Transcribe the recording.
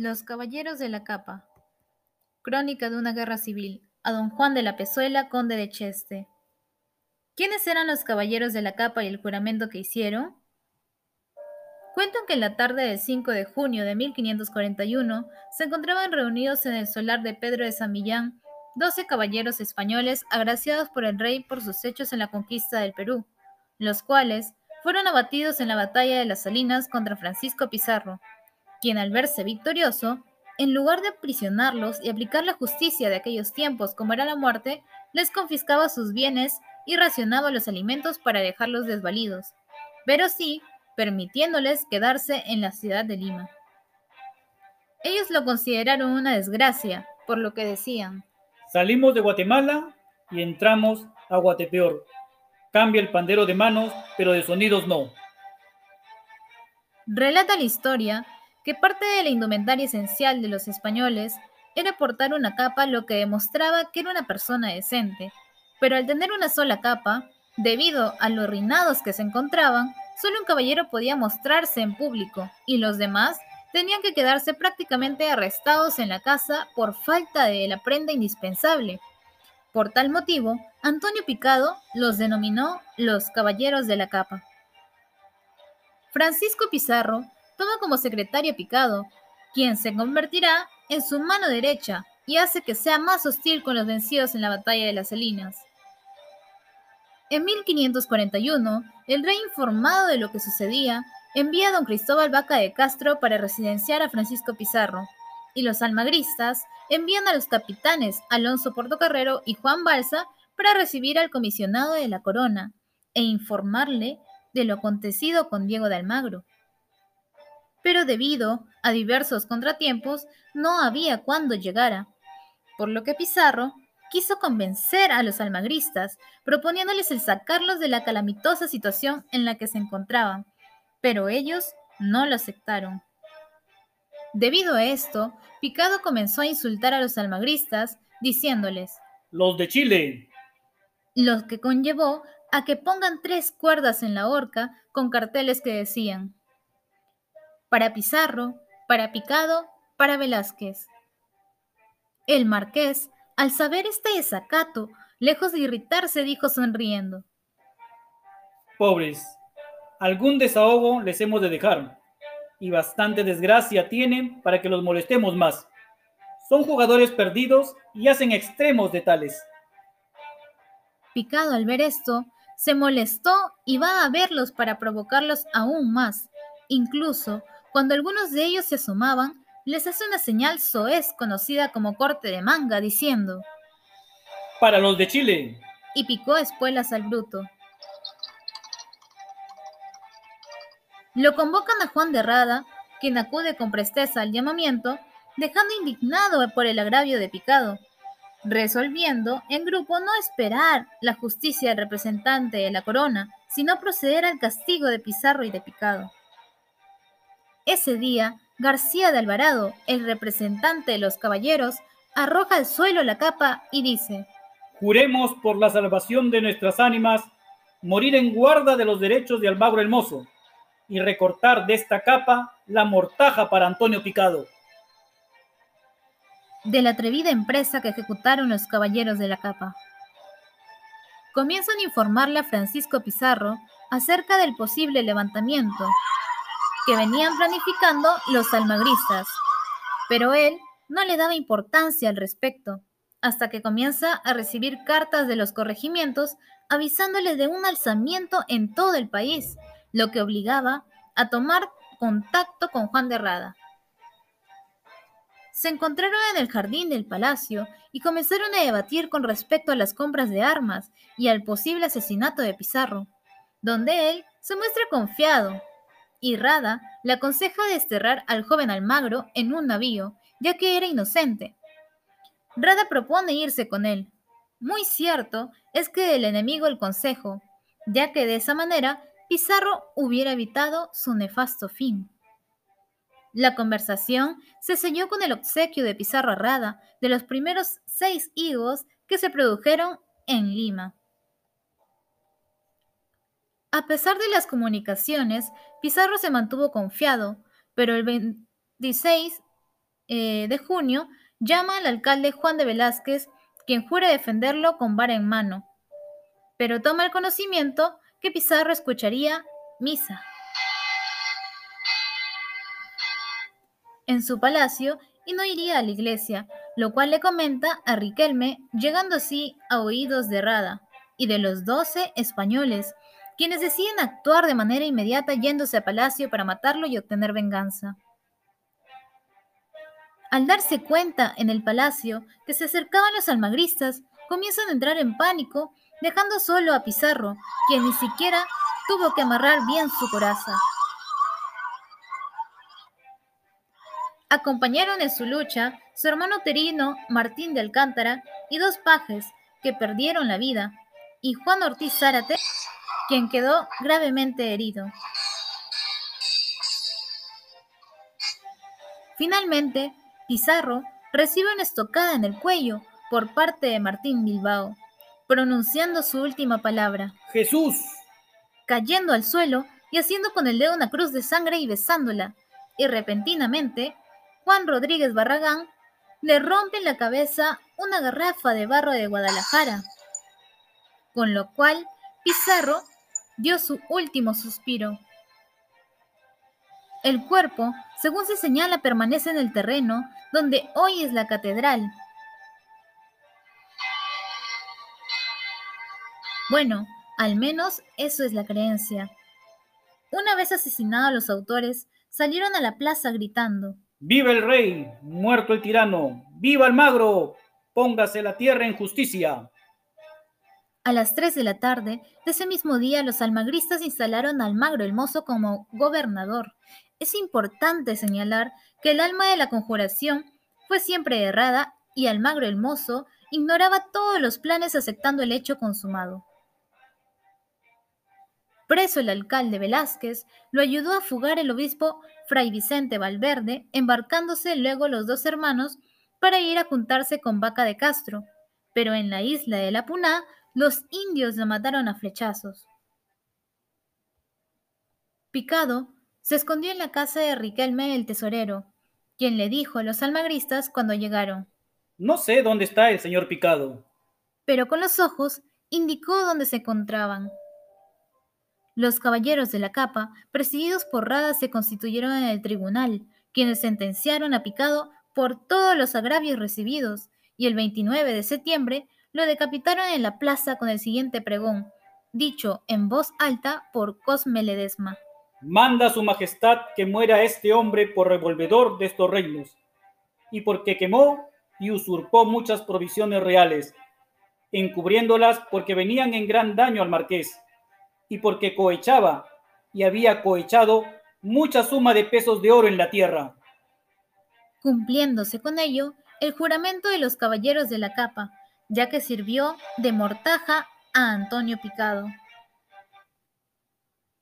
Los Caballeros de la Capa. Crónica de una guerra civil. A don Juan de la Pezuela, conde de Cheste. ¿Quiénes eran los Caballeros de la Capa y el juramento que hicieron? Cuentan que en la tarde del 5 de junio de 1541 se encontraban reunidos en el solar de Pedro de San Millán doce caballeros españoles agraciados por el rey por sus hechos en la conquista del Perú, los cuales fueron abatidos en la batalla de las Salinas contra Francisco Pizarro, quien al verse victorioso, en lugar de aprisionarlos y aplicar la justicia de aquellos tiempos como era la muerte, les confiscaba sus bienes y racionaba los alimentos para dejarlos desvalidos, pero sí permitiéndoles quedarse en la ciudad de Lima. Ellos lo consideraron una desgracia, por lo que decían, Salimos de Guatemala y entramos a Guatepeor. Cambia el pandero de manos, pero de sonidos no. Relata la historia que parte de la indumentaria esencial de los españoles era portar una capa, lo que demostraba que era una persona decente. Pero al tener una sola capa, debido a los reinados que se encontraban, solo un caballero podía mostrarse en público y los demás tenían que quedarse prácticamente arrestados en la casa por falta de la prenda indispensable. Por tal motivo, Antonio Picado los denominó los Caballeros de la Capa. Francisco Pizarro toma como secretario a Picado, quien se convertirá en su mano derecha y hace que sea más hostil con los vencidos en la batalla de las Salinas. En 1541, el rey informado de lo que sucedía, envía a don Cristóbal Vaca de Castro para residenciar a Francisco Pizarro, y los almagristas envían a los capitanes Alonso Portocarrero y Juan Balsa para recibir al comisionado de la corona e informarle de lo acontecido con Diego de Almagro. Pero debido a diversos contratiempos, no había cuándo llegara, por lo que Pizarro quiso convencer a los almagristas, proponiéndoles el sacarlos de la calamitosa situación en la que se encontraban, pero ellos no lo aceptaron. Debido a esto, Picado comenzó a insultar a los almagristas, diciéndoles, Los de Chile. Lo que conllevó a que pongan tres cuerdas en la horca con carteles que decían, para Pizarro, para Picado, para Velázquez. El marqués, al saber este desacato, lejos de irritarse, dijo sonriendo, Pobres, algún desahogo les hemos de dejar, y bastante desgracia tienen para que los molestemos más. Son jugadores perdidos y hacen extremos de tales. Picado al ver esto, se molestó y va a verlos para provocarlos aún más. Incluso, cuando algunos de ellos se asomaban, les hace una señal soez conocida como corte de manga, diciendo, Para los de Chile. Y picó espuelas al bruto. Lo convocan a Juan de Rada, quien acude con presteza al llamamiento, dejando indignado por el agravio de Picado, resolviendo en grupo no esperar la justicia del representante de la corona, sino proceder al castigo de Pizarro y de Picado. Ese día, García de Alvarado, el representante de los caballeros, arroja al suelo la capa y dice, Juremos por la salvación de nuestras ánimas, morir en guarda de los derechos de Almagro el Mozo, y recortar de esta capa la mortaja para Antonio Picado. De la atrevida empresa que ejecutaron los caballeros de la capa. Comienzan a informarle a Francisco Pizarro acerca del posible levantamiento que venían planificando los almagristas, pero él no le daba importancia al respecto, hasta que comienza a recibir cartas de los corregimientos avisándole de un alzamiento en todo el país lo que obligaba a tomar contacto con Juan de Rada. Se encontraron en el jardín del palacio y comenzaron a debatir con respecto a las compras de armas y al posible asesinato de Pizarro, donde él se muestra confiado, y Rada le aconseja desterrar al joven Almagro en un navío, ya que era inocente. Rada propone irse con él. Muy cierto es que el enemigo el consejo, ya que de esa manera Pizarro hubiera evitado su nefasto fin. La conversación se selló con el obsequio de Pizarro a Rada de los primeros seis higos que se produjeron en Lima. A pesar de las comunicaciones, Pizarro se mantuvo confiado, pero el 26 eh, de junio, llama al alcalde Juan de Velázquez, quien jura defenderlo con vara en mano, pero toma el conocimiento que Pizarro escucharía misa. En su palacio y no iría a la iglesia, lo cual le comenta a Riquelme, llegando así a oídos de Rada y de los doce españoles, quienes deciden actuar de manera inmediata yéndose a palacio para matarlo y obtener venganza. Al darse cuenta en el palacio que se acercaban los almagristas, comienzan a entrar en pánico, dejando solo a Pizarro, quien ni siquiera tuvo que amarrar bien su coraza. Acompañaron en su lucha su hermano Terino, Martín de Alcántara, y dos pajes que perdieron la vida, y Juan Ortiz Zárate, quien quedó gravemente herido. Finalmente, Pizarro recibe una estocada en el cuello por parte de Martín Bilbao, pronunciando su última palabra, Jesús, cayendo al suelo y haciendo con el dedo una cruz de sangre y besándola, y repentinamente, Juan Rodríguez Barragán le rompe en la cabeza una garrafa de barro de Guadalajara, con lo cual Pizarro dio su último suspiro. El cuerpo, según se señala, permanece en el terreno donde hoy es la catedral. Bueno, al menos eso es la creencia. Una vez asesinados los autores, salieron a la plaza gritando. ¡Viva el rey! ¡Muerto el tirano! ¡Viva el magro! ¡Póngase la tierra en justicia! A las 3 de la tarde de ese mismo día, los almagristas instalaron a Almagro el Mozo como gobernador. Es importante señalar que el alma de la conjuración fue siempre errada y Almagro el Mozo ignoraba todos los planes aceptando el hecho consumado. Preso el alcalde Velázquez, lo ayudó a fugar el obispo Fray Vicente Valverde, embarcándose luego los dos hermanos para ir a juntarse con Vaca de Castro, pero en la isla de la Puná los indios lo mataron a flechazos. Picado se escondió en la casa de Riquelme el tesorero, quien le dijo a los almagristas cuando llegaron. No sé dónde está el señor Picado. Pero con los ojos indicó dónde se encontraban. Los caballeros de la capa, presididos por Rada, se constituyeron en el tribunal, quienes sentenciaron a Picado por todos los agravios recibidos, y el 29 de septiembre lo decapitaron en la plaza con el siguiente pregón, dicho en voz alta por Cosme Ledesma. Manda su majestad que muera este hombre por revolvedor de estos reinos, y porque quemó y usurpó muchas provisiones reales, encubriéndolas porque venían en gran daño al marqués y porque cohechaba y había cohechado mucha suma de pesos de oro en la tierra. Cumpliéndose con ello el juramento de los caballeros de la capa, ya que sirvió de mortaja a Antonio Picado.